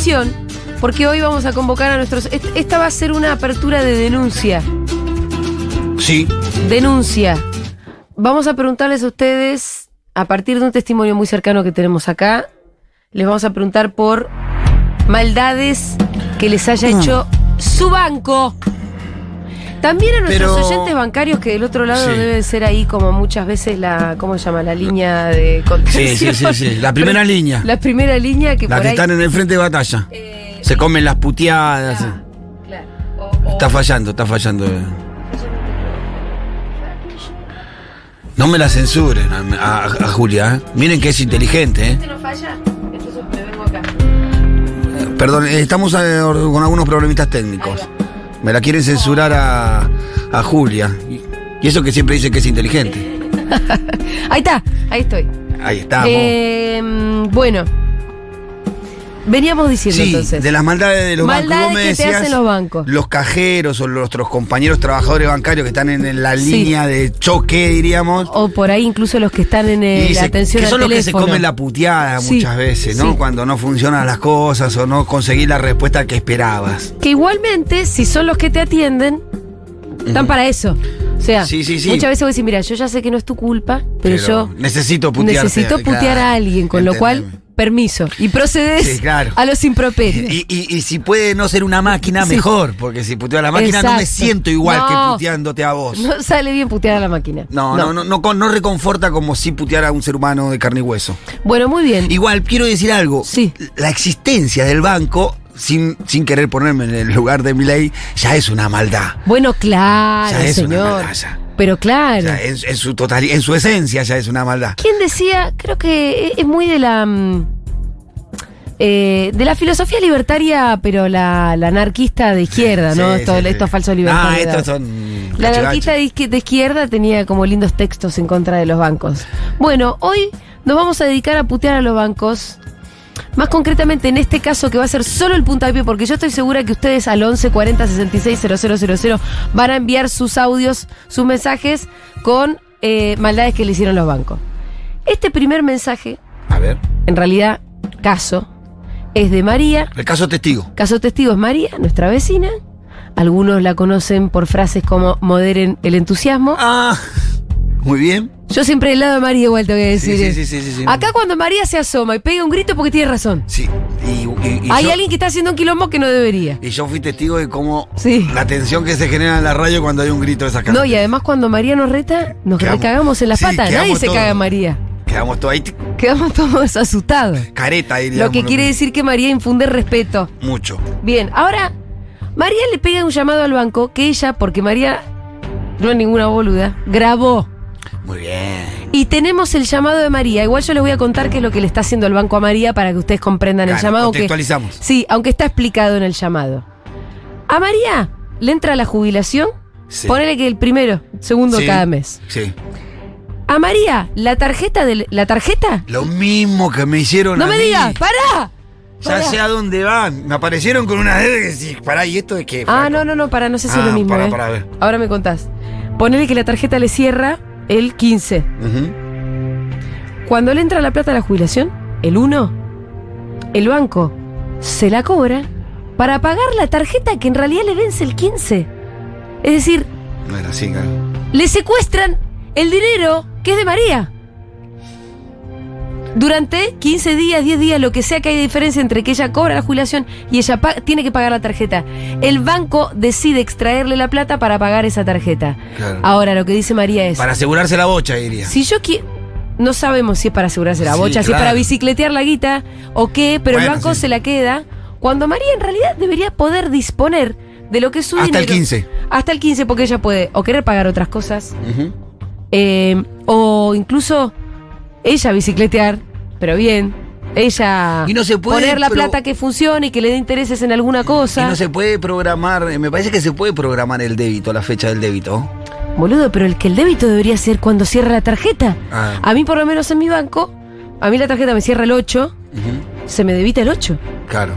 atención, porque hoy vamos a convocar a nuestros. est- Esta va a ser una apertura de denuncia. Sí. Denuncia. Vamos a preguntarles a ustedes, a partir de un testimonio muy cercano que tenemos acá, les vamos a preguntar por maldades que les haya Mm. hecho su banco. También a nuestros Pero- oyentes bancarios que del otro lado Sí. deben ser ahí como muchas veces la, ¿cómo se llama? La línea de Sí, contención. sí, sí, sí. La primera Pero- línea. La primera línea que La por que ahí... están en el frente de batalla. eh, Se comen las puteadas. ah, claro. O- o- Está fallando, está fallando. No me la censuren a, a- a Julia. ¿eh? Miren que es inteligente. ¿eh? ¿Este no falla? Entonces me vengo acá. Perdón, eh, estamos con algunos problemitas técnicos. Me la quieren censurar a, a Julia. Y- Y eso que siempre dice que es inteligente. Ahí está, ahí estoy. Ahí estamos. Eh, bueno, veníamos diciendo Sí, entonces. de las maldades de los Maldades bancos. Vos me que te decías, hacen los bancos. Los cajeros o nuestros compañeros trabajadores bancarios que están en, la Sí. línea de choque, diríamos. O por ahí incluso los que están en eh, la atención que al son los que se comen la puteada Sí, muchas veces, ¿no? Cuando no funcionan las cosas o no conseguís la respuesta que esperabas. Que igualmente, si son los que te atienden, están para eso. O sea, Sí, sí, sí. muchas veces voy a decir, mira, yo ya sé que no es tu culpa, pero, Pero yo necesito putearte, necesito putear claro, a alguien, con lo cual. Permiso. Y procedes Sí, claro. a los improperios. Y, y- y si puede no ser una máquina, Sí. mejor, porque si puteo a la máquina no me siento igual No. que puteándote a vos. No sale bien putear a la máquina. No, no, no, no, no reconforta como si puteara a un ser humano de carne y hueso. Bueno, muy bien. Igual, quiero decir algo. Sí. La existencia del banco, sin, sin querer ponerme en el lugar de mi ley, ya es una maldad. Bueno, claro, Ya es una señor. maldad, ya. Pero claro. Ya en, en su total, en su esencia ya es una maldad. ¿Quién decía? Creo que es muy de la. mm, eh, de la filosofía libertaria, pero la, la anarquista de izquierda, ¿no? Sí, Esto- sí, sí. estos falsos Ah, libertarios. estos son. La anarquista de izquierda tenía como lindos textos en contra de los bancos. Bueno, hoy nos vamos a dedicar a putear a los bancos. Más concretamente en este caso que va a ser solo el puntapié, porque yo estoy segura que ustedes al 11 40 66 000 van a enviar sus audios, sus mensajes con eh, maldades que le hicieron los bancos. Este primer mensaje, A ver. en realidad, caso, es de María. El caso testigo. Caso testigo es María, nuestra vecina. Algunos la conocen por frases como moderen el entusiasmo. Ah, muy bien. Yo siempre del lado de María igual te voy a decir. Sí, sí, sí, sí, sí. Acá cuando María se asoma y pega un grito porque tiene razón. Sí. Y, y- y Hay yo, alguien que está haciendo un quilombo que no debería. y yo fui testigo de cómo Sí. la tensión que se genera en la radio cuando hay un grito de esa No, y además cuando María nos reta, nos Quedamos- recagamos en las sí, patas. Nadie se caga en María. Quedamos todos ahí, Quedamos todos asustados. careta, diríamos. Lo que quiere decir que María infunde respeto. Mucho. Bien, ahora María le pega un llamado al banco que ella, porque María no es ninguna boluda, grabó. Muy bien. Y tenemos el llamado de María. Igual yo les voy a contar qué es lo que le está haciendo el banco a María para que ustedes comprendan el llamado. Que, contextualizamos. sí, aunque está explicado en el llamado. A María le entra la jubilación. Sí. Ponele que el primero, segundo Sí. cada mes. Sí. A María, la tarjeta de la tarjeta. Lo mismo que me hicieron No a me mí. digas, pará. Ya Pará. sé a dónde van. Me aparecieron con una de que sí, pará, ¿y esto de qué? Ah, no, no, no, para, no sé si es Ah, lo mismo. pará, eh. pará, a ver. Ahora me contás. Ponele que la tarjeta le cierra el 15. Ujú. Cuando le entra la plata a la jubilación, el 1, el banco se la cobra para pagar la tarjeta que en realidad le vence el 15. Es decir, No era así, claro. le secuestran el dinero que es de María. Durante 15 días, 10 días, lo que sea que hay de diferencia entre que ella cobra la jubilación y ella tiene que pagar la tarjeta. El banco decide extraerle la plata para pagar esa tarjeta. Claro. Ahora, lo que dice María es... Para asegurarse la bocha, diría. Si yo quiero. No sabemos si es para asegurarse la Sí, bocha, si es para bicicletear la guita o qué, pero el banco sí. se la queda. Cuando María en realidad debería poder disponer de lo que es su Hasta el dinero. 15. Hasta el 15, porque ella puede o querer pagar otras cosas, eh, o incluso ella bicicletear, pero bien. Ella Y no se puede, poner la pero- plata que funcione y que le dé intereses en alguna Y cosa. no se puede programar, eh, me parece que se puede programar el débito, la fecha del débito. Boludo, pero el que el débito debería ser cuando cierra la tarjeta. Ah. A mí, por lo menos en mi banco, a mí la tarjeta me cierra el 8, Ujú. se me debita el 8. Claro,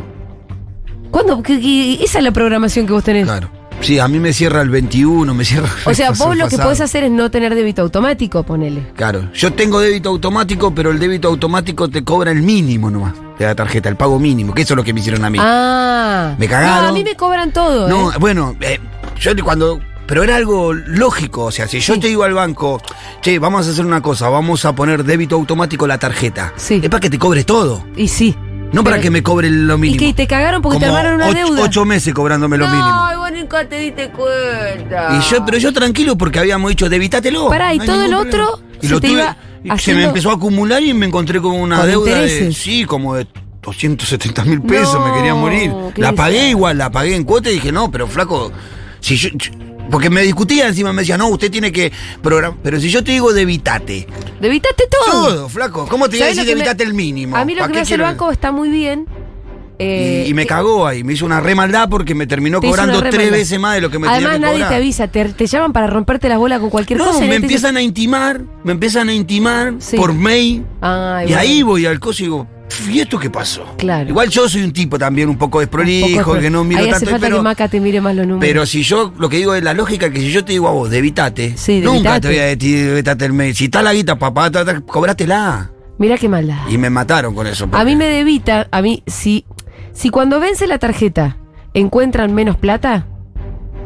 ¿Cuándo? ¿Qué- qué- esa es la programación que vos tenés. claro. Sí, a mí me cierra el 21, me cierra. O sea, vos lo que podés hacer es no tener débito automático, ponele. Claro, yo tengo débito automático, pero el débito automático te cobra el mínimo nomás. de la tarjeta, el pago mínimo, que eso es lo que me hicieron a mí. Ah. Me cagaron. No, a mí me cobran todo. no, ¿eh? bueno, eh, yo cuando. Pero era algo lógico, o sea, si yo Sí. te digo al banco, che, vamos a hacer una cosa, vamos a poner débito automático la tarjeta. Sí. Es para que te cobre todo, Y sí. No para que me cobre lo ¿Y mínimo. que te cagaron porque te armaron una ocho, deuda? ocho meses cobrándome lo mínimo. No, vos nunca te diste cuenta. Y yo, pero yo tranquilo porque habíamos dicho, debitátelo. Pará, ¿y no todo el otro problema. se Y lo te tuve- iba y se me empezó a acumular y me encontré con una Con deuda de, intereses. sí, como de 270 mil pesos, No, me quería morir. La pagué igual, la pagué en cuota y dije, no, pero flaco, si yo... yo- porque me discutía encima, me decía, no, usted tiene que programar. Pero si yo te digo debitate, Debitaste todo. todo, flaco, ¿cómo te voy a ¿Sabés decir me- debitate el mínimo? A mí lo ¿Pa' que me hace el banco está muy bien. eh, Y, y me que- cagó ahí, me hizo una re maldad porque me terminó te cobrando tres maldad. veces más de lo que me Además, tenía que nadie cobrar. te avisa, te, te llaman para romperte las bolas con cualquier No, cosa. y me empiezan a intimar, me empiezan a intimar Sí. por mail. Ay, y bueno. ahí voy al coso y digo, ¿y esto qué pasó? Claro. Igual yo soy un tipo también un poco Un desprolijo, poco- que no miro Ahí hace tanto, falta pero, que Maca te mire más los números. pero si yo lo que digo es la lógica que si yo te digo a vos, debitate, Sí, nunca te voy a decir debitate el mail. Si está la guita, papá, cobratela. Mira qué maldad. Y me mataron con eso. A mí me debita, a mí, si, si cuando vence la tarjeta encuentran menos plata,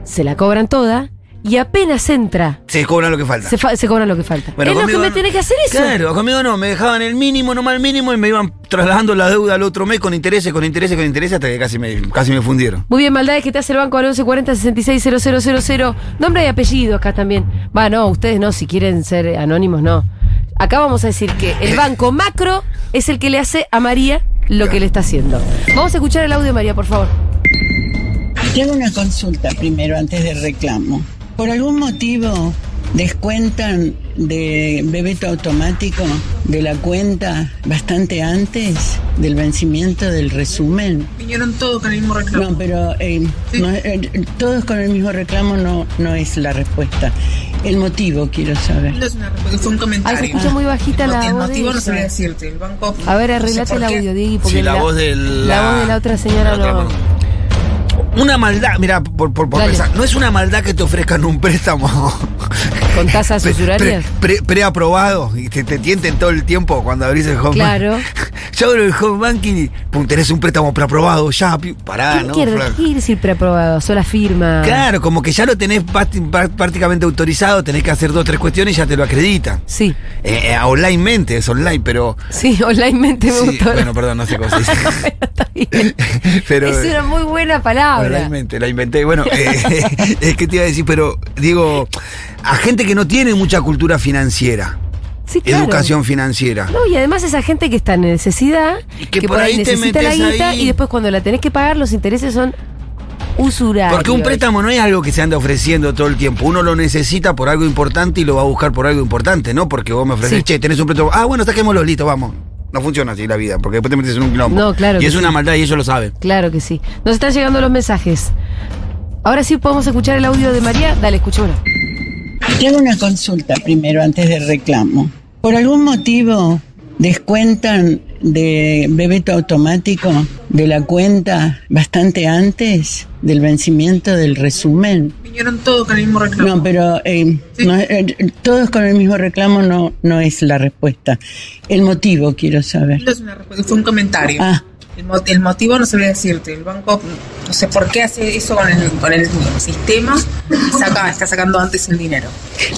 se la cobran toda y apenas entra, Se cobran lo que falta. se, fa- se cobran lo que falta. Bueno, es lo que me no. tiene que hacer eso. Claro, conmigo no, me dejaban el mínimo, nomás el mínimo, y me iban trasladando la deuda al otro mes con intereses, con intereses, con intereses, hasta que casi me, casi me fundieron. Muy bien, maldades que te hace el banco al 1140 660000. Nombre y apellido acá también. Va, no, ustedes no, si quieren ser anónimos, no. Acá vamos a decir que el banco macro es el que le hace a María lo que le está haciendo. Vamos a escuchar el audio de María, por favor. Tengo una consulta primero antes del reclamo. ¿Por algún motivo descuentan de débito automático de la cuenta bastante antes del vencimiento del resumen? Vinieron todos con el mismo reclamo. No, pero eh, Sí. no, eh, todos con el mismo reclamo no, no es la respuesta. El motivo quiero saber. No es una respuesta, fue un comentario. Ay, se escucha muy bajita el, la el voz de motivo no sabría decirte. El banco. A ver, no sé arreglate por el audio, Diego, porque Sí, la voz de la voz de la otra señora la otra no. Una maldad, mira, por, por, por pensar, no es una maldad que te ofrezcan un préstamo con tasas usurarias. pre- pre- preaprobado y te, te tienten todo el tiempo cuando abrís el home Claro. banking. Yo abro el home banking y pum, tenés un préstamo preaprobado, ya, pará, ¿Qué ¿no? quiere, decir preaprobado? Sola firma. Claro, como que ya lo tenés prácti- prá- prácticamente autorizado, tenés que hacer dos o tres cuestiones y ya te lo acreditan. Sí, Eh, eh, onlinemente, es online, pero. sí, onlinemente me Sí, gustó. bueno, perdón, no sé cómo se dice. Está bien. pero, es una muy buena palabra. Realmente, la inventé. Bueno, eh, es que te iba a decir, pero digo, a gente que no tiene mucha cultura financiera, Sí, claro. educación financiera. No, y además esa gente que está en necesidad, Y que que, por por ahí, necesita la guita ahí. y después cuando la tenés que pagar los intereses son usurarios. Porque un préstamo no es algo que se anda ofreciendo todo el tiempo. Uno lo necesita por algo importante y lo va a buscar por algo importante, ¿no? Porque vos me ofreces, Sí. che, tenés un préstamo. Ah, bueno, saquémoslo, listo, vamos. No funciona así la vida, porque después te metes en un quilombo. No, claro Y que es una maldad y ellos lo saben. Claro que sí. Nos están llegando los mensajes. Ahora sí podemos escuchar el audio de María. Dale, escuchémoslo. Tengo una consulta primero antes del reclamo. ¿Por algún motivo descuentan de débito automático de la cuenta bastante antes del vencimiento del resumen? Vinieron todos con el mismo reclamo. No, pero eh, Sí. no, eh, todos con el mismo reclamo no, no es la respuesta. El motivo quiero saber. No es una respuesta, fue un comentario. Ah, El, mo- el motivo no sabría decirte. El banco, no sé por qué hace eso con el, con el sistema saca, está sacando antes el dinero.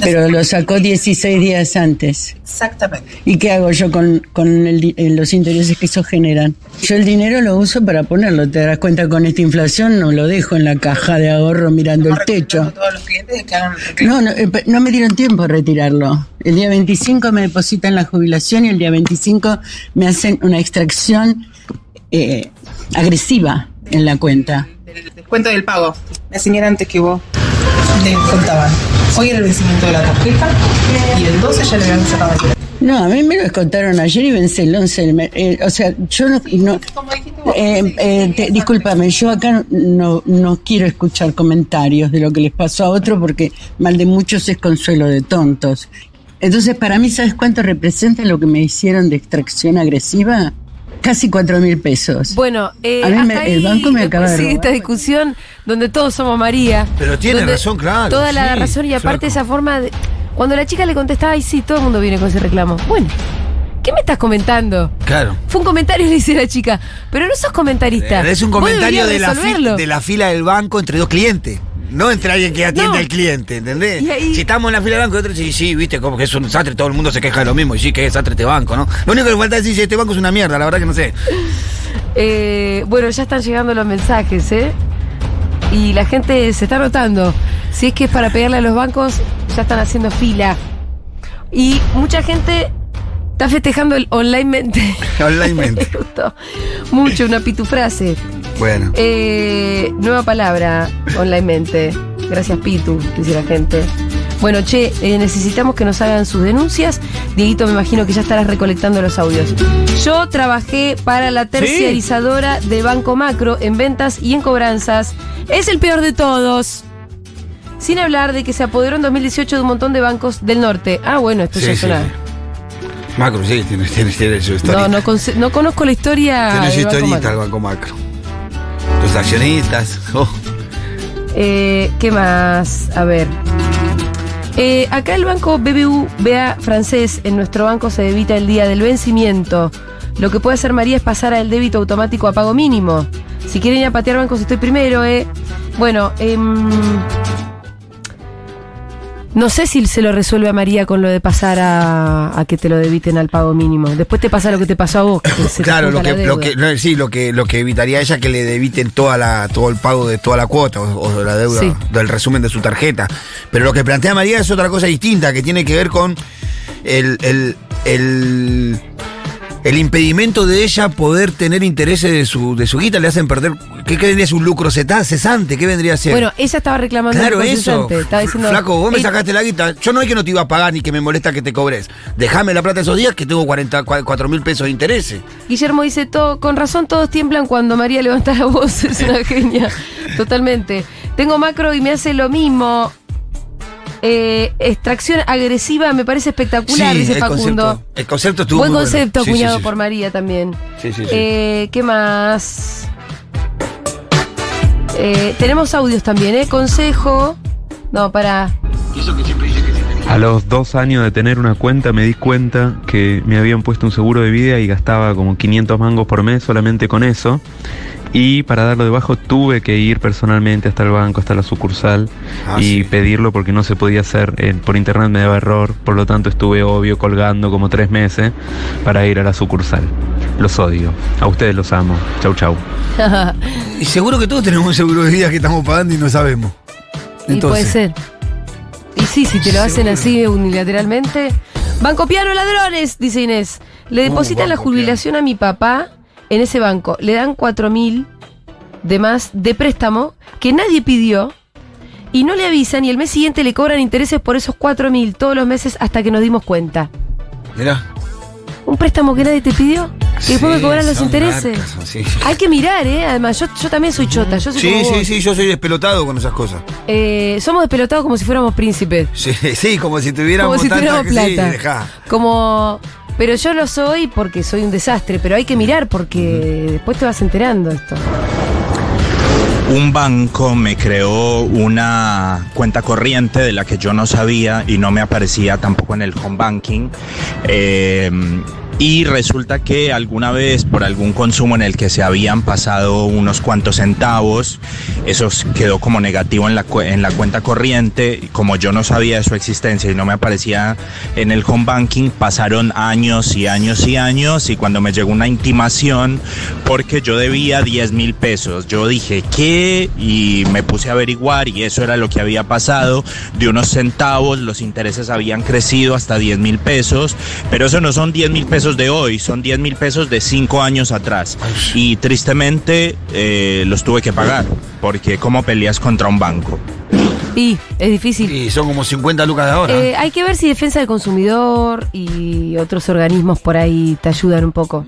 pero lo sacó 16 días antes. Exactamente. ¿Y qué hago yo con, con el eh, los intereses que eso generan? Yo el dinero lo uso para ponerlo. ¿Te das cuenta con esta inflación? No lo dejo en la caja de ahorro mirando el techo. a todos los clientes de que hagan el reclamo. No, no, eh, no me dieron tiempo a retirarlo. El día 25 me depositan la jubilación y el día 25 me hacen una extracción eh, agresiva en la cuenta. del descuento del pago. La señora antes que vos le contaban. Hoy era el vencimiento de la tarjeta y el 12 ya le habían sacado el No, a mí me lo descontaron ayer y vence el 11. del mes. Eh, o sea, yo no... no eh, eh, te- discúlpame, yo acá no, no quiero escuchar comentarios de lo que les pasó a otro porque mal de muchos es consuelo de tontos. Entonces, para mí, ¿sabes cuánto representa lo que me hicieron de extracción agresiva? Casi cuatro mil pesos. Bueno, eh, A mí me- el banco me acaba de robar. esta discusión donde todos somos María. Pero tiene razón, claro, Toda la razón y aparte flaco. esa forma de... Cuando la chica le contestaba, ay sí, todo el mundo viene con ese reclamo. Bueno, ¿Qué me estás comentando? Claro. Fue un comentario, le dice la chica. Pero no sos comentarista. Es un comentario de la, de la fila del banco entre dos clientes. No entre alguien que atiende No. al cliente, ¿entendés? Y ahí- Si estamos en la fila del banco, otro sí, sí, viste, como que es un desastre, todo el mundo se queja de lo mismo, y sí, que es desastre este banco, ¿no? Lo único que falta es decir este banco es una mierda, la verdad que no sé. Eh, bueno, ya están llegando los mensajes, ¿eh? Y la gente se está notando. Si es que es para pegarle a los bancos, ya están haciendo fila. Y mucha gente está festejando el onlinemente. Onlinemente. Me gustó mucho una pitufrase. Bueno. Eh, nueva palabra, onlinemente. Gracias, Pitu, dice la gente. Bueno, che, eh, necesitamos que nos hagan sus denuncias. Dieguito, me imagino que ya estarás recolectando los audios. Yo trabajé para la terciarizadora de Banco Macro en ventas y en cobranzas. Es el peor de todos. Sin hablar de que se apoderó en 2018 de un montón de bancos del norte. Ah, bueno, esto Sí, ya sí, suena. sí. Macro, sí, tiene, tiene, tiene su historia. No, no, conozco la historia. tiene su del Banco Macro. el Banco Macro. Los accionistas. Eh, ¿Qué más? A ver. Eh, acá el banco BBVA francés, en nuestro banco se debita el día del vencimiento. Lo que puede hacer María es pasar al débito automático a pago mínimo. Si quieren ir a patear bancos, estoy primero, ¿eh? Bueno, em, no sé si se lo resuelve a María con lo de pasar a, a que te lo debiten al pago mínimo. Después te pasa lo que te pasó a vos. que se te Claro, lo que, lo que, no, sí, lo que, lo que evitaría ella que le debiten toda la, todo el pago de toda la cuota o, o la deuda Sí. del resumen de su tarjeta. Pero lo que plantea María es otra cosa distinta, que tiene que ver con el, el, el, el impedimento de ella poder tener intereses de su, de su guita, le hacen perder. ¿Qué, vendría a ser un lucro cesante? ¿Qué vendría a ser? Bueno, ella estaba reclamando Claro, eso. Estaba diciendo, Flaco, vos me "Ey, sacaste la guita. Yo no es que no te iba a pagar ni que me molesta que te cobres. Déjame la plata esos días que tengo 44 mil pesos de intereses. Guillermo dice, todo, con razón todos tiemblan cuando María levanta la voz, es una genia. Totalmente. Tengo macro y me hace lo mismo. Eh, extracción agresiva me parece espectacular, dice el Facundo. concepto, el concepto estuvo Buen muy bueno. concepto, Sí, sí, acuñado sí. por María también. Sí, sí, sí. Eh, ¿Qué más? Eh, tenemos audios también, ¿eh? Consejo. No, para. A los dos años de tener una cuenta me di cuenta que me habían puesto un seguro de vida y gastaba como 500 mangos por mes solamente con eso. Y para darlo de bajo tuve que ir personalmente hasta el banco, hasta la sucursal Ah, y sí. pedirlo porque no se podía hacer. eh, por internet me daba error, por lo tanto estuve obvio colgando como tres meses para ir a la sucursal. Los odio. A ustedes los amo. Chau, chau. Y seguro que todos tenemos un seguro de vida que estamos pagando y no sabemos. Y puede ser. Y sí, si te lo hacen Seguro. así unilateralmente. Banco Piano Ladrones, dice Inés. Le ¿Cómo depositan la jubilación a mi papá en ese banco. Le dan cuatro mil de más de préstamo que nadie pidió. Y no le avisan y el mes siguiente le cobran intereses por esos cuatro mil todos los meses hasta que nos dimos cuenta. Mirá. Un préstamo que nadie te pidió. Y después me cobran los intereses. marcas, sí, sí. Hay que mirar, ¿eh? Además, yo, yo también soy chota. Yo soy Sí, como sí, vos. sí, yo soy despelotado con esas cosas. Eh, somos despelotados como si fuéramos príncipes. Sí, sí, como si tuviéramos como si tuviéramos sí, plata. dejá. Como. Pero yo lo soy porque soy un desastre, pero hay que mirar porque después te vas enterando esto. Un banco me creó una cuenta corriente de la que yo no sabía y no me aparecía tampoco en el home banking. Eh, y resulta que alguna vez por algún consumo en el que se habían pasado unos cuantos centavos, eso quedó como negativo en la, en la cuenta corriente. Como yo no sabía de su existencia y no me aparecía en el home banking, pasaron años y años y años y cuando me llegó una intimación porque yo debía 10 mil pesos, yo dije, ¿qué? Y me puse a averiguar y eso era lo que había pasado. De unos centavos, los intereses habían crecido hasta 10 mil pesos, pero eso no son 10 mil pesos de hoy, son 10 mil pesos de 5 años atrás. Y tristemente eh, los tuve que pagar, porque ¿cómo peleas contra un banco? Y es difícil. Y son como 50 lucas de ahora. Eh, hay que ver si Defensa del Consumidor y otros organismos por ahí te ayudan un poco.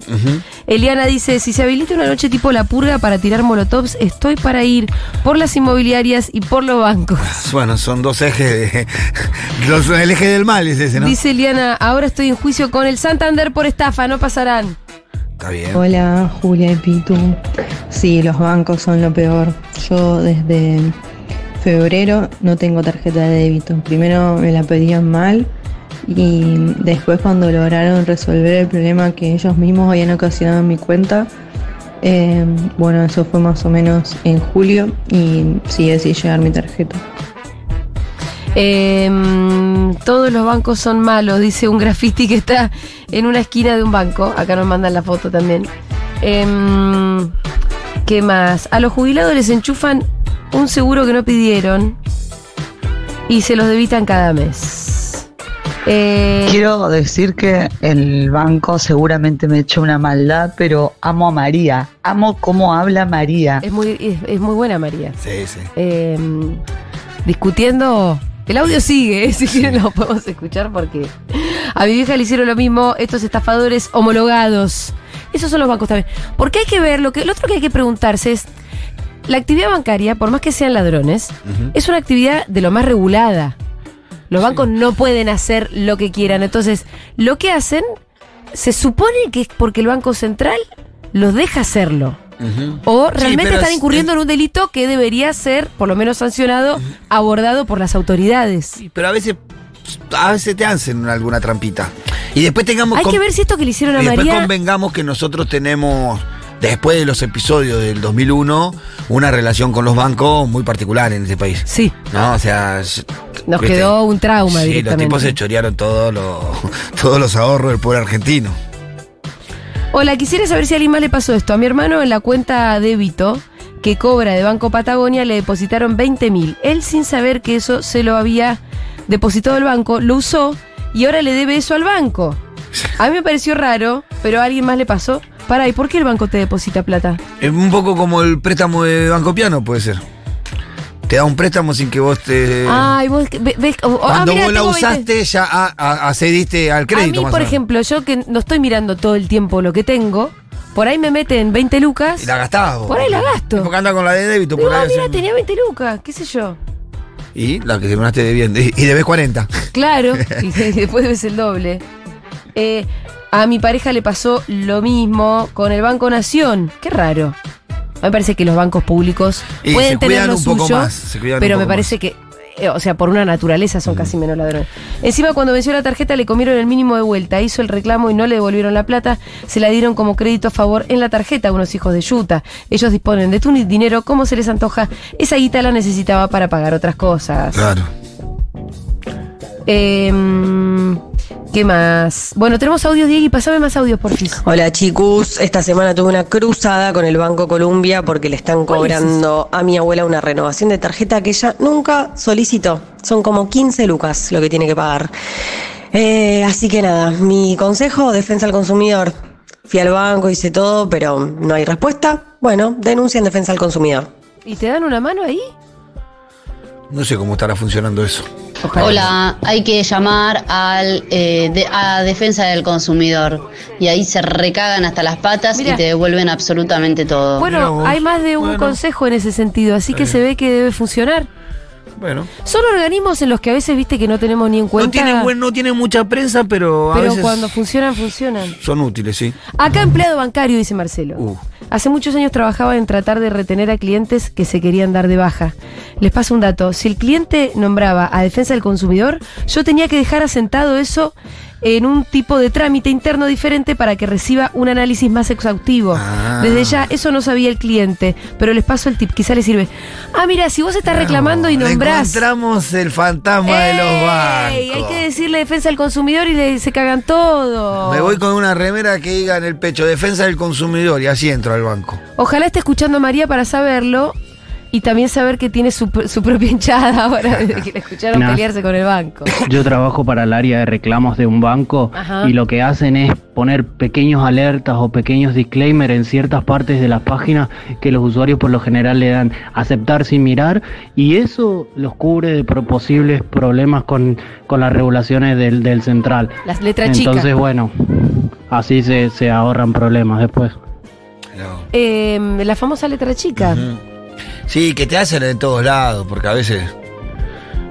Eliana dice, si se habilita una noche tipo la purga para tirar molotovs, estoy para ir por las inmobiliarias y por los bancos. Bueno, son dos ejes de. los- el eje del mal es ese, ¿no? Dice Eliana, ahora estoy en juicio con el Santander por estafa, no pasarán. Está bien. Hola, Julia y Pitu. Sí, los bancos son lo peor. Yo desde febrero no tengo tarjeta de débito. Primero me la pedían mal Y después cuando lograron resolver el problema que ellos mismos habían ocasionado en mi cuenta, eh, bueno, eso fue más o menos en julio y sigue sin llegar mi tarjeta. Em, todos los bancos son malos, dice un graffiti que está en una esquina de un banco. Acá nos mandan la foto también. Em, ¿Qué más? A los jubilados les enchufan un seguro que no pidieron y se los debitan cada mes. Eh, Quiero decir que el banco seguramente me echó una maldad, pero amo a María. Amo cómo habla María. es, muy, es, es muy buena María. Sí, sí. Em, discutiendo. El audio sigue, ¿eh? si quieren lo podemos escuchar porque a mi vieja le hicieron lo mismo estos estafadores homologados. Esos son los bancos también. Porque hay que ver, lo, que, lo otro que hay que preguntarse es, la actividad bancaria, por más que sean ladrones, es una actividad de lo más regulada. Los bancos no pueden hacer lo que quieran. Entonces, lo que hacen, se supone que es porque el Banco Central los deja hacerlo. O realmente están es- incurriendo en un delito que debería ser, por lo menos sancionado, abordado por las autoridades. Sí, pero a veces, a veces te hacen alguna trampita. Y después tengamos Hay que ver si esto que le hicieron a y después María. convengamos que nosotros tenemos, después de los episodios del 2001, una relación con los bancos muy particular en ese país. Sí, No, o sea, nos ¿viste? quedó un trauma Sí, los tipos se chorearon todos los, todos los ahorros del pueblo argentino. Hola, quisiera saber si a alguien más le pasó esto. A mi hermano en la cuenta débito que cobra de Banco Patagonia le depositaron 20 mil. Él sin saber que eso se lo había depositado el banco, lo usó y ahora le debe eso al banco. A mí me pareció raro, pero a alguien más le pasó. Para, ¿y por qué el banco te deposita plata? Es un poco como el préstamo de Banco Piano, puede ser. Te da un préstamo sin que vos te... Ay, vos ve- ves. oh, ah, Cuando mirá, vos la tengo 20. usaste, ya a- a- accediste al crédito. a mí, más o por menos. ejemplo, yo que no estoy mirando todo el tiempo lo que tengo, por ahí me meten 20 lucas. Y la gastabas vos. Por ahí la gasto. Porque anda con la de débito. Digo, por ah, ahí mira, tenía 20 lucas, qué sé yo. Y la que terminaste debiendo. Y, y debes 40. Claro, y después ves el doble. Eh, a mi pareja le pasó lo mismo con el Banco Nación. Qué raro. A mí me parece que los bancos públicos Y pueden tener lo suyo, más, pero me parece que, eh, o sea, por una naturaleza son casi menos ladrones. Encima, cuando venció la tarjeta, le comieron el mínimo de vuelta. Hizo el reclamo y no le devolvieron la plata. Se la dieron como crédito a favor en la tarjeta a unos hijos de Yuta. Ellos disponen de tu dinero como se les antoja. Esa guita la necesitaba para pagar otras cosas. Claro. Em, ¿Qué más? Bueno, tenemos audios, Diego, y pasame más audios, por fin. Hola chicos, esta semana tuve una cruzada con el Banco Columbia porque le están ¿Cuál es cobrando a mi abuela una renovación de tarjeta que ella nunca solicitó. Son como 15 lucas lo que tiene que pagar. Eh, así que nada, mi consejo, defensa al consumidor. Fui al banco, hice todo, pero no hay respuesta. Bueno, denuncia en defensa al consumidor. ¿Y te dan una mano ahí? No sé cómo estará funcionando eso. Ojalá. Hola, hay que llamar al, eh, de- a Defensa del Consumidor y ahí se recagan hasta las patas y te devuelven absolutamente todo. Bueno, hay más de un Bueno. consejo en ese sentido, así que se ve que debe funcionar. Bueno. Son organismos en los que a veces viste que no tenemos ni en cuenta. No tienen, buen- no tienen mucha prensa, pero a pero veces cuando funcionan, funcionan. son útiles, sí. Acá empleado bancario, dice Marcelo. Uh. Hace muchos años trabajaba en tratar de retener a clientes que se querían dar de baja. Les paso un dato. Si el cliente nombraba a defensa del consumidor, yo tenía que dejar asentado eso en un tipo de trámite interno diferente para que reciba un análisis más exhaustivo. Ah. Desde ya, eso no sabía el cliente, pero les paso el tip, quizá le sirve. Ah, mira, si vos estás reclamando y Le nombrás... Encontramos el fantasma de los bancos. Hay que decirle defensa del consumidor y le, se cagan todo. Me voy con una remera que diga en el pecho defensa del consumidor y así entro al banco. Ojalá esté escuchando a María para saberlo y también saber que tiene su, su propia hinchada ahora desde que la escucharon Nah. pelearse con el banco. Yo trabajo para el área de reclamos de un banco Ajá. y lo que hacen es poner pequeños alertas o pequeños disclaimers en ciertas partes de las páginas que los usuarios por lo general le dan aceptar sin mirar y eso los cubre de pro- posibles problemas con, con las regulaciones del, del central. Las letras Entonces, chicas. bueno, así se, se ahorran problemas después. Eh, la famosa letra chica. Sí, que te hacen en todos lados, porque a veces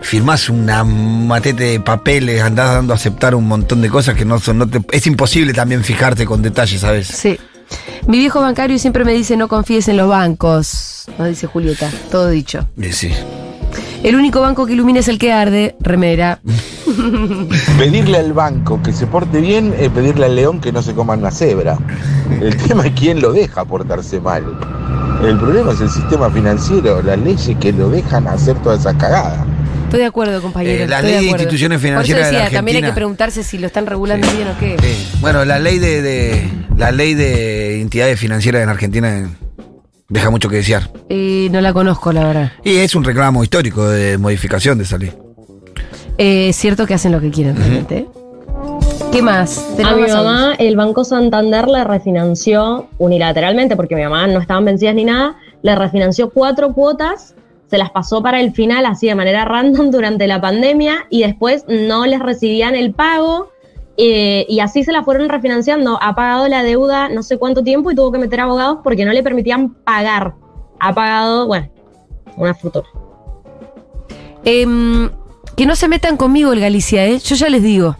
firmás una matete de papeles, andás dando a aceptar un montón de cosas que no son. No te- es imposible también fijarte con detalles a veces. Sí. Mi viejo bancario siempre me dice no confíes en los bancos. Nos dice Julieta. Todo dicho. Y sí. El único banco que ilumina es el que arde. Remera. Pedirle al banco que se porte bien es pedirle al león que no se coma una cebra. El tema es quién lo deja portarse mal. El problema es el sistema financiero, las leyes que lo dejan hacer toda esa cagada. Estoy de acuerdo, compañero. Eh, la estoy ley de instituciones Por eso financieras de la decía, también hay que Argentina. preguntarse si lo están regulando bien o qué. Sí. Bueno, la ley de, de- la ley de entidades financieras en Argentina eh, deja mucho que desear. Eh, no la conozco, la verdad. Y es un reclamo histórico de modificación de esa ley. Eh, es cierto que hacen lo que quieren, realmente. ¿eh? ¿Qué más? A mi mamá, el Banco Santander le refinanció unilateralmente, porque mi mamá no estaban vencidas ni nada, le refinanció cuatro cuotas, se las pasó para el final así de manera random durante la pandemia y después no les recibían el pago eh, y así se la fueron refinanciando. Ha pagado la deuda no sé cuánto tiempo y tuvo que meter abogados porque no le permitían pagar. Ha pagado, bueno, una fortuna. Em, que no se metan conmigo el Galicia, ¿eh? Yo ya les digo.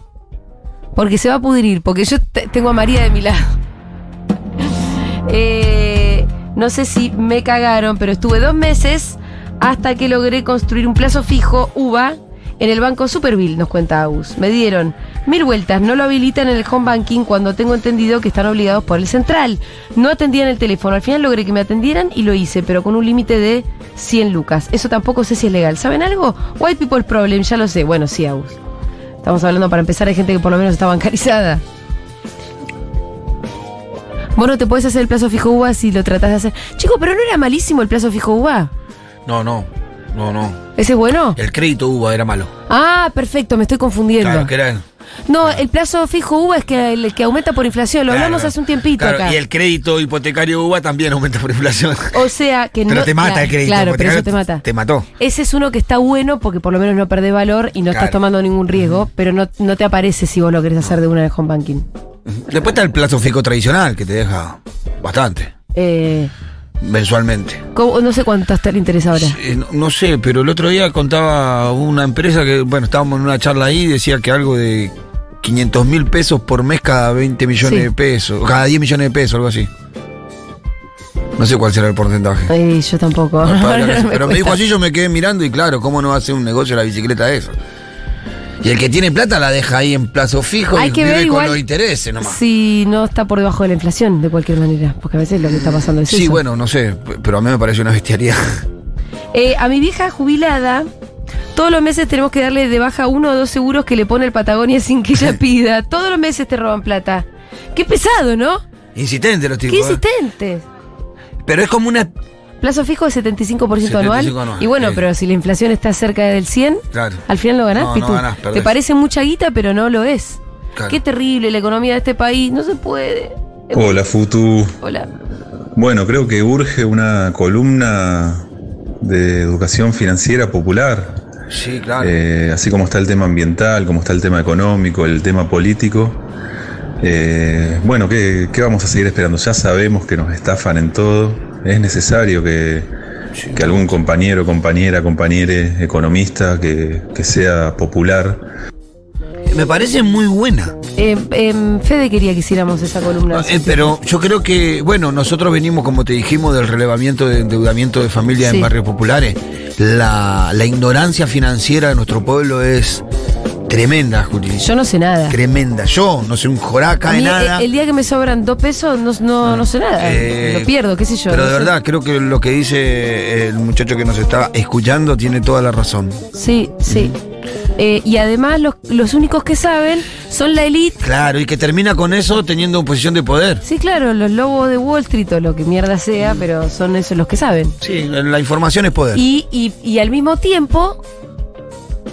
Porque se va a pudrir, porque yo te- tengo a María de mi lado. Eh, no sé si me cagaron, pero estuve dos meses hasta que logré construir un plazo fijo, UVA, en el banco Superville, nos cuenta Agus. Me dieron mil vueltas, no lo habilitan en el home banking cuando tengo entendido que están obligados por el central. No atendían el teléfono, al final logré que me atendieran y lo hice, pero con un límite de 100 lucas. Eso tampoco sé si es legal. ¿Saben algo? White People Problem, ya lo sé. Bueno, sí, Agus. Estamos hablando para empezar, hay gente que por lo menos está bancarizada. Vos no te podés hacer el plazo fijo UVA si lo tratás de hacer. Chico, pero no era malísimo el plazo fijo UVA. No, no, no, no. ¿Ese es bueno? El crédito UBA era malo. Ah, perfecto, me estoy confundiendo. Claro, que. No, el plazo fijo UVA es que el que aumenta por inflación. Lo Claro, hablamos hace un tiempito claro, acá. Y el crédito hipotecario UBA también aumenta por inflación. O sea que Pero no. te mata Cla- el crédito Claro, pero eso te mata. Te mató. Ese es uno que está bueno porque por lo menos no perdés valor y no estás Claro. tomando ningún riesgo, pero no, no te aparece si vos lo querés hacer de una el home banking. Después está el plazo fijo tradicional, que te deja bastante, Eh, mensualmente. ¿cómo- no sé cuánto está el interés ahora. No, no sé, pero el otro día contaba una empresa que, bueno, estábamos en una charla ahí y decía que algo de 500 mil pesos por mes cada 20 millones Sí. de pesos, cada 10 millones de pesos, algo así. No sé cuál será el porcentaje. Ay, yo tampoco. No, no pero me dijo así, yo me quedé mirando y claro, ¿cómo no va a hacer un negocio la bicicleta de eso? Y el que tiene plata la deja ahí en plazo fijo Hay y que vive ver con los intereses nomás. Si no está por debajo de la inflación, de cualquier manera. Porque a veces lo que está pasando es Sí, eso. bueno, no sé, pero a mí me parece una bestialidad. Eh, a mi vieja jubilada, todos los meses tenemos que darle de baja uno o dos seguros que le pone el Patagonia sin que ella pida. Todos los meses te roban plata. Qué pesado, ¿no? Insistente los tipos. Qué ¿eh? insistente. Pero es como una. Plazo fijo de 75% anual. 75 anual, Y bueno, sí. pero si la inflación está cerca del 100, Claro. al final lo ganás, No, no ganás. Te parece mucha guita, pero no lo es. Claro. Qué terrible la economía de este país. No se puede. Hola Futu. Hola. Bueno, creo que urge una columna de educación financiera popular. Sí, claro. Eh, así como está el tema ambiental, como está el tema económico, el tema político. Eh, bueno, ¿qué, qué vamos a seguir esperando? Ya sabemos que nos estafan en todo. Es necesario que, que algún compañero, compañera, compañere, economista que, que sea popular Me parece muy buena. Eh, em, Fede quería que hiciéramos esa columna. Eh, pero yo creo que, bueno, nosotros venimos, como te dijimos, del relevamiento de endeudamiento de familias Sí. en barrios populares. La, la ignorancia financiera de nuestro pueblo es tremenda, Juli. Yo no sé nada. Tremenda. Yo no sé un joraca de nada. eh, el día que me sobran dos pesos, no, no, no sé nada. Eh, lo pierdo, qué sé yo. Pero no de sé. verdad, creo que lo que dice el muchacho que nos está escuchando tiene toda la razón. Sí, sí. Eh, y además, los, los únicos que saben son la elite. Claro, y que termina con eso teniendo una posición de poder. Sí, claro, los lobos de Wall Street o lo que mierda sea, pero son esos los que saben. Sí, la información es poder. Y, y, y al mismo tiempo,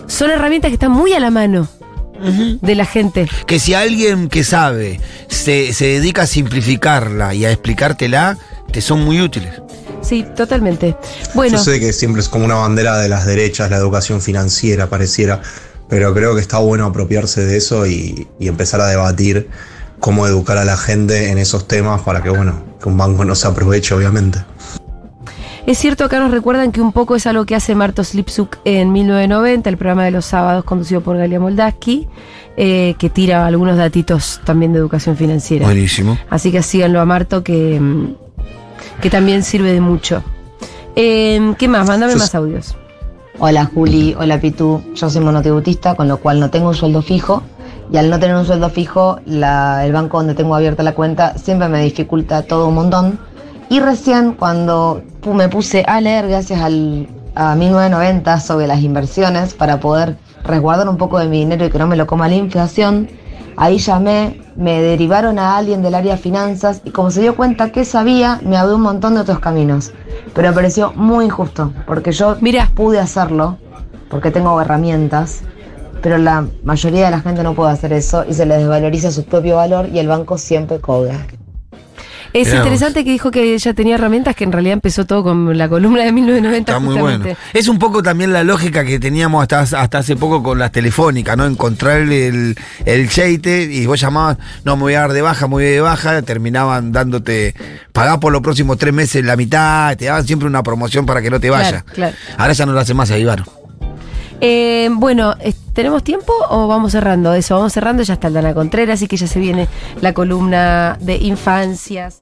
son herramientas que están muy a la mano de la gente. Que si alguien que sabe se, se dedica a simplificarla y a explicártela, te son muy útiles. Sí, totalmente. Bueno, Yo sé que siempre es como una bandera de las derechas, la educación financiera, pareciera, pero creo que está bueno apropiarse de eso y, y empezar a debatir cómo educar a la gente en esos temas para que, bueno, que un banco no se aproveche, obviamente. Es cierto, acá nos recuerdan que un poco es algo que hace Martos Lipsuk en 1990, el programa de los sábados conducido por Galia Moldaski, eh, que tira algunos datitos también de educación financiera. Buenísimo. Así que síganlo a Marto, que, mm, que también sirve de mucho. Eh, ¿Qué más? Mándame más audios. Hola Juli, hola Pitu, yo soy monotributista, con lo cual no tengo un sueldo fijo y al no tener un sueldo fijo, la- el banco donde tengo abierta la cuenta siempre me dificulta todo un montón. Y recién cuando me puse a leer, gracias al, a 1990, sobre las inversiones para poder resguardar un poco de mi dinero y que no me lo coma la inflación, ahí llamé, me derivaron a alguien del área finanzas y como se dio cuenta que sabía, me abrió un montón de otros caminos. Pero me pareció muy injusto, porque yo pude hacerlo, porque tengo herramientas, pero la mayoría de la gente no puede hacer eso y se les desvaloriza su propio valor y el banco siempre cobra. Es Mirá vos. interesante que dijo que ella tenía herramientas que en realidad empezó todo con la columna de 1990 Está muy justamente. bueno. Es un poco también la lógica que teníamos hasta, hasta hace poco con las telefónicas, ¿no? Encontrar el, el cheite y vos llamabas, no, me voy a dar de baja, me voy de baja, terminaban dándote, pagás por los próximos tres meses la mitad, te daban siempre una promoción para que no te vayas. Claro, claro. Ahora ya no lo hace más ahí. Eh, bueno, ¿tenemos tiempo o vamos cerrando eso? Vamos cerrando, ya está Aldana Contreras, así que ya se viene la columna de infancias.